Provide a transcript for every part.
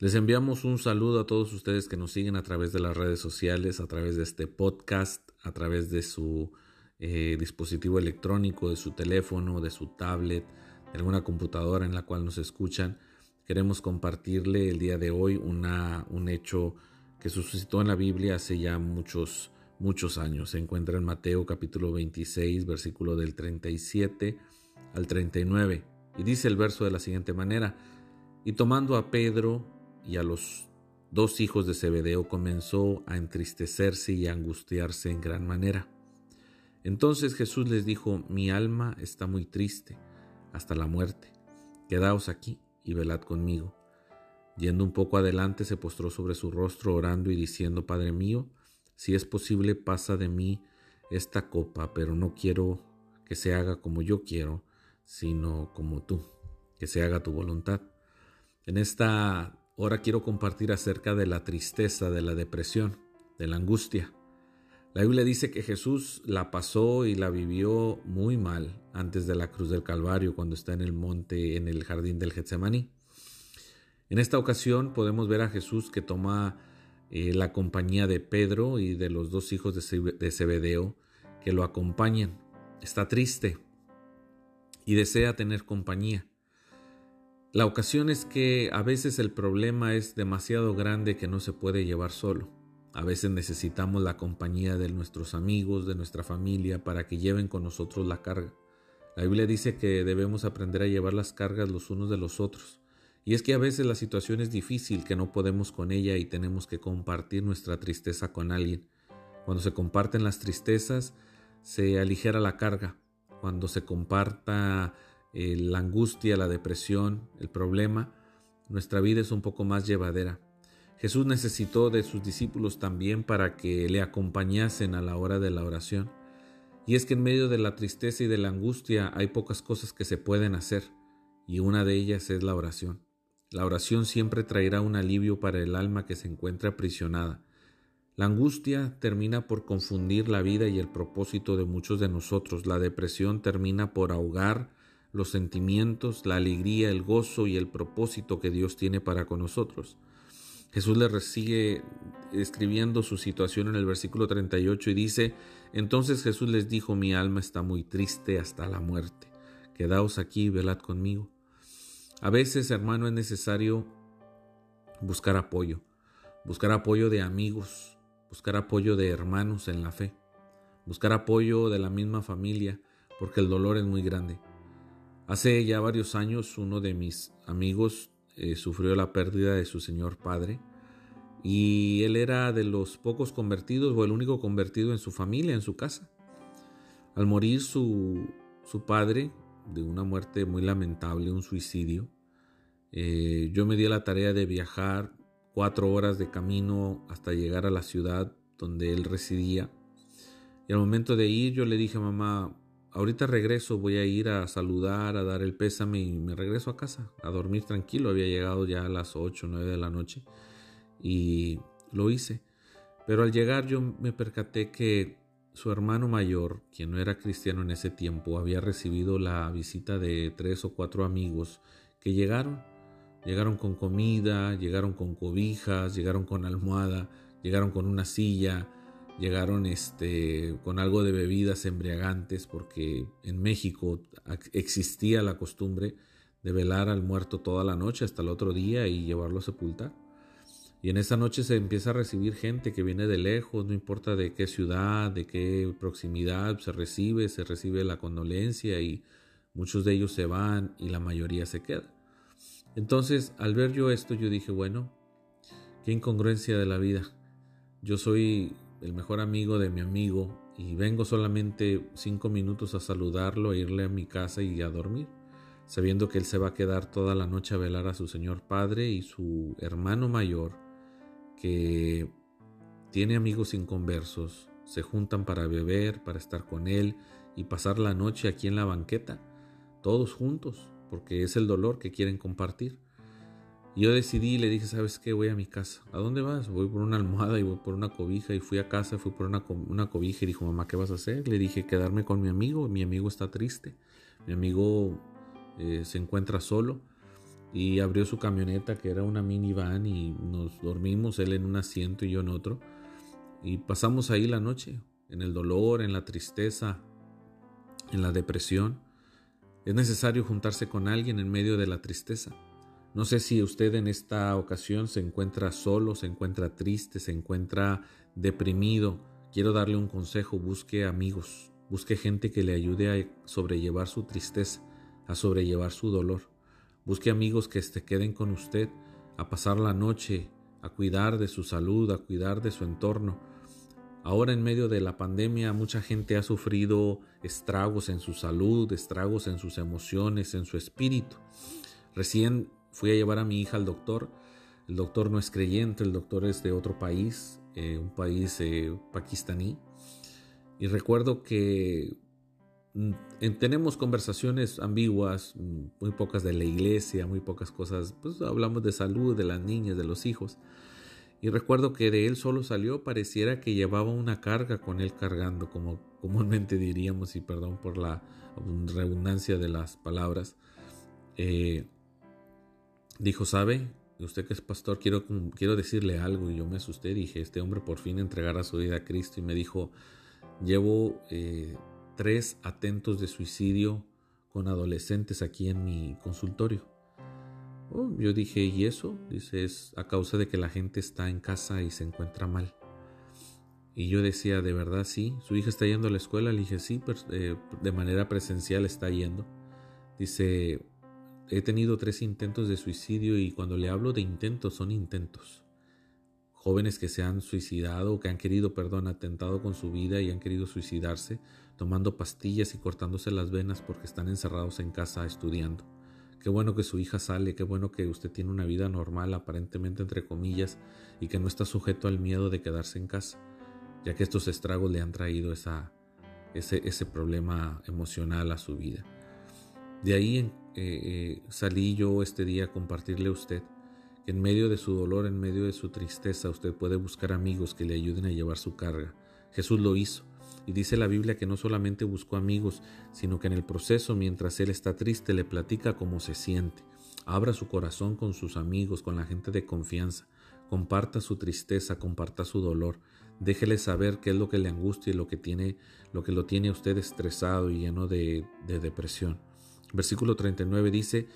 Les enviamos un saludo a todos ustedes que nos siguen a través de las redes sociales, a través de este podcast, a través de su eh, dispositivo electrónico, de su teléfono, de su tablet, de alguna computadora en la cual nos escuchan. Queremos compartirle el día de hoy una, un hecho que suscitó en la Biblia hace ya muchos, muchos años. Se encuentra en Mateo capítulo 26, versículo del 37 al 39. Y dice el verso de la siguiente manera, y tomando a Pedro, y a los dos hijos de Zebedeo comenzó a entristecerse y angustiarse en gran manera. Entonces Jesús les dijo, mi alma está muy triste hasta la muerte, quedaos aquí y velad conmigo. Yendo un poco adelante se postró sobre su rostro orando y diciendo, Padre mío, si es posible pasa de mí esta copa, pero no quiero que se haga como yo quiero, sino como tú, que se haga tu voluntad. En esta Ahora quiero compartir acerca de la tristeza, de la depresión, de la angustia. La Biblia dice que Jesús la pasó y la vivió muy mal antes de la cruz del Calvario, cuando está en el monte, en el jardín del Getsemaní. En esta ocasión podemos ver a Jesús que toma eh, la compañía de Pedro y de los dos hijos de Zebedeo que lo acompañan. Está triste y desea tener compañía. La ocasión es que a veces el problema es demasiado grande que no se puede llevar solo. A veces necesitamos la compañía de nuestros amigos, de nuestra familia, para que lleven con nosotros la carga. La Biblia dice que debemos aprender a llevar las cargas los unos de los otros. Y es que a veces la situación es difícil, que no podemos con ella y tenemos que compartir nuestra tristeza con alguien. Cuando se comparten las tristezas, se aligera la carga. Cuando se comparta eh, la angustia, la depresión, el problema, nuestra vida es un poco más llevadera. Jesús necesitó de sus discípulos también para que le acompañasen a la hora de la oración. Y es que en medio de la tristeza y de la angustia hay pocas cosas que se pueden hacer, y una de ellas es la oración. La oración siempre traerá un alivio para el alma que se encuentra aprisionada. La angustia termina por confundir la vida y el propósito de muchos de nosotros. La depresión termina por ahogar los sentimientos, la alegría, el gozo y el propósito que Dios tiene para con nosotros. Jesús le sigue escribiendo su situación en el versículo 38 y dice, entonces Jesús les dijo, mi alma está muy triste hasta la muerte. Quedaos aquí y velad conmigo. A veces, hermano, es necesario buscar apoyo, buscar apoyo de amigos, buscar apoyo de hermanos en la fe, buscar apoyo de la misma familia, porque el dolor es muy grande. Hace ya varios años uno de mis amigos eh, sufrió la pérdida de su señor padre y él era de los pocos convertidos o el único convertido en su familia, en su casa. Al morir su, su padre de una muerte muy lamentable, un suicidio, eh, yo me di la tarea de viajar cuatro horas de camino hasta llegar a la ciudad donde él residía. Y al momento de ir yo le dije, mamá, ahorita regreso, voy a ir a saludar, a dar el pésame y me regreso a casa, a dormir tranquilo. Había llegado ya a las 8 o 9 de la noche y lo hice. Pero al llegar yo me percaté que su hermano mayor, quien no era cristiano en ese tiempo, había recibido la visita de tres o cuatro amigos que llegaron. Llegaron con comida, llegaron con cobijas, llegaron con almohada, llegaron con una silla, llegaron este, con algo de bebidas embriagantes porque en México existía la costumbre de velar al muerto toda la noche hasta el otro día y llevarlo a sepultar. Y en esa noche se empieza a recibir gente que viene de lejos, no importa de qué ciudad, de qué proximidad, se recibe, se recibe la condolencia y muchos de ellos se van y la mayoría se queda. Entonces, al ver yo esto, yo dije, bueno, qué incongruencia de la vida. Yo soy el mejor amigo de mi amigo y vengo solamente cinco minutos a saludarlo, irle a mi casa y a dormir, sabiendo que él se va a quedar toda la noche a velar a su señor padre y su hermano mayor, que tiene amigos inconversos, se juntan para beber, para estar con él y pasar la noche aquí en la banqueta, todos juntos, porque es el dolor que quieren compartir. Yo decidí y le dije, ¿sabes qué? Voy a mi casa. ¿A dónde vas? Voy por una almohada y voy por una cobija. Y fui a casa, fui por una, una cobija y dijo, mamá, ¿qué vas a hacer? Le dije, quedarme con mi amigo. Mi amigo está triste. Mi amigo eh, se encuentra solo. y abrió su camioneta que era una minivan y nos dormimos, él en un asiento y yo en otro. Y pasamos ahí la noche, en el dolor, en la tristeza, en la depresión. Es necesario juntarse con alguien en medio de la tristeza. No sé si usted en esta ocasión se encuentra solo, se encuentra triste, se encuentra deprimido. Quiero darle un consejo, busque amigos, busque gente que le ayude a sobrellevar su tristeza, a sobrellevar su dolor. Busque amigos que se queden con usted a pasar la noche, a cuidar de su salud, a cuidar de su entorno. Ahora en medio de la pandemia mucha gente ha sufrido estragos en su salud, estragos en sus emociones, en su espíritu. Recién fui a llevar a mi hija al doctor. El doctor no es creyente, el doctor es de otro país, eh, un país eh, pakistaní. Y recuerdo que Mm, tenemos conversaciones ambiguas, mm, muy pocas de la iglesia, muy pocas cosas, pues hablamos de salud, de las niñas, de los hijos. Y recuerdo que de él solo salió, pareciera que llevaba una carga con él cargando, como comúnmente diríamos, y perdón por la redundancia de las palabras. Eh, dijo, ¿sabe? Usted que es pastor, quiero, quiero decirle algo. Y yo me asusté, dije, este hombre por fin entregará su vida a Cristo. Y me dijo, llevo eh, tres atentos de suicidio con adolescentes aquí en mi consultorio. Oh, yo dije, ¿y eso? Dice, es a causa de que la gente está en casa y se encuentra mal. Y yo decía, ¿de verdad sí? ¿Su hija está yendo a la escuela? Le dije, sí, eh, de manera presencial está yendo. Dice, he tenido tres intentos de suicidio y cuando le hablo de intentos son intentos jóvenes que se han suicidado, que han querido, perdón, atentado con su vida y han querido suicidarse, tomando pastillas y cortándose las venas porque están encerrados en casa estudiando. Qué bueno que su hija sale, qué bueno que usted tiene una vida normal, aparentemente entre comillas, y que no está sujeto al miedo de quedarse en casa, ya que estos estragos le han traído ese, ese problema emocional a su vida. De ahí eh, eh, salí yo este día a compartirle a usted en medio de su dolor, en medio de su tristeza, usted puede buscar amigos que le ayuden a llevar su carga. Jesús lo hizo. Y dice la Biblia que no solamente buscó amigos, sino que en el proceso, mientras él está triste, le platica cómo se siente. Abra su corazón con sus amigos, con la gente de confianza. Comparta su tristeza, comparta su dolor. Déjele saber qué es lo que le angustia y lo que, tiene, lo, que lo tiene a usted estresado y lleno de depresión. Versículo 39 dice,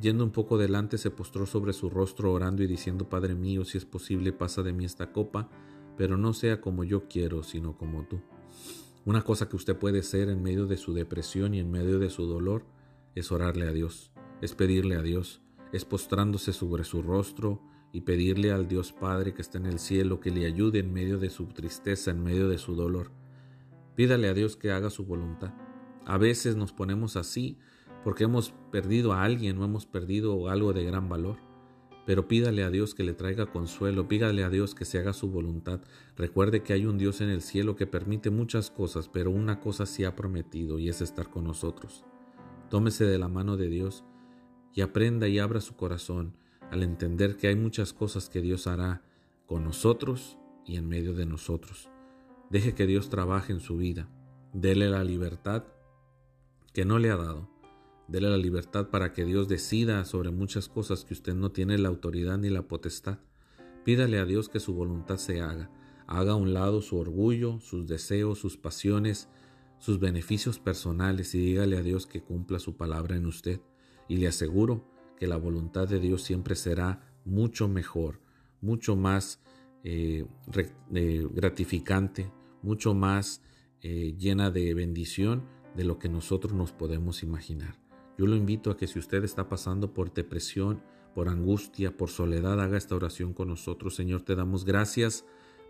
Yendo un poco delante se postró sobre su rostro orando y diciendo, Padre mío, si es posible, pasa de mí esta copa, pero no sea como yo quiero, sino como tú. Una cosa que usted puede hacer en medio de su depresión y en medio de su dolor es orarle a Dios, es pedirle a Dios, es postrándose sobre su rostro y pedirle al Dios Padre que está en el cielo que le ayude en medio de su tristeza, en medio de su dolor. Pídale a Dios que haga su voluntad. A veces nos ponemos así porque hemos perdido a alguien o hemos perdido algo de gran valor. Pero pídale a Dios que le traiga consuelo, pídale a Dios que se haga su voluntad. Recuerde que hay un Dios en el cielo que permite muchas cosas, pero una cosa sí ha prometido y es estar con nosotros. Tómese de la mano de Dios y aprenda y abra su corazón al entender que hay muchas cosas que Dios hará con nosotros y en medio de nosotros. Deje que Dios trabaje en su vida. Dele la libertad que no le ha dado Dele la libertad para que Dios decida sobre muchas cosas que usted no tiene la autoridad ni la potestad. Pídale a Dios que su voluntad se haga. Haga a un lado su orgullo, sus deseos, sus pasiones, sus beneficios personales y dígale a Dios que cumpla su palabra en usted. Y le aseguro que la voluntad de Dios siempre será mucho mejor, mucho más eh, eh, gratificante, mucho más eh, llena de bendición de lo que nosotros nos podemos imaginar. Yo lo invito a que si usted está pasando por depresión, por angustia, por soledad, haga esta oración con nosotros. Señor, te damos gracias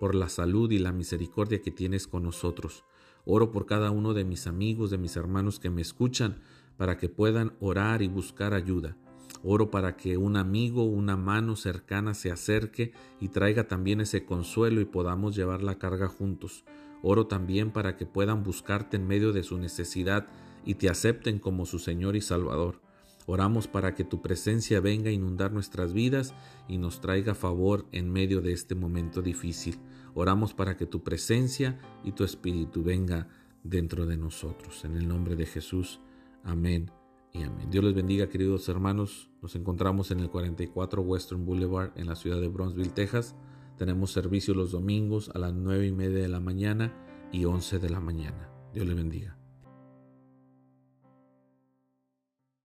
por la salud y la misericordia que tienes con nosotros. Oro por cada uno de mis amigos, de mis hermanos que me escuchan, para que puedan orar y buscar ayuda. Oro para que un amigo, una mano cercana se acerque y traiga también ese consuelo y podamos llevar la carga juntos. Oro también para que puedan buscarte en medio de su necesidad y te acepten como su Señor y Salvador. Oramos para que tu presencia venga a inundar nuestras vidas y nos traiga favor en medio de este momento difícil. Oramos para que tu presencia y tu espíritu venga dentro de nosotros. En el nombre de Jesús. Amén y amén. Dios les bendiga, queridos hermanos. Nos encontramos en el 44 Western Boulevard en la ciudad de Bronzeville, Texas. Tenemos servicio los domingos a las 9 y media de la mañana y 11 de la mañana. Dios les bendiga.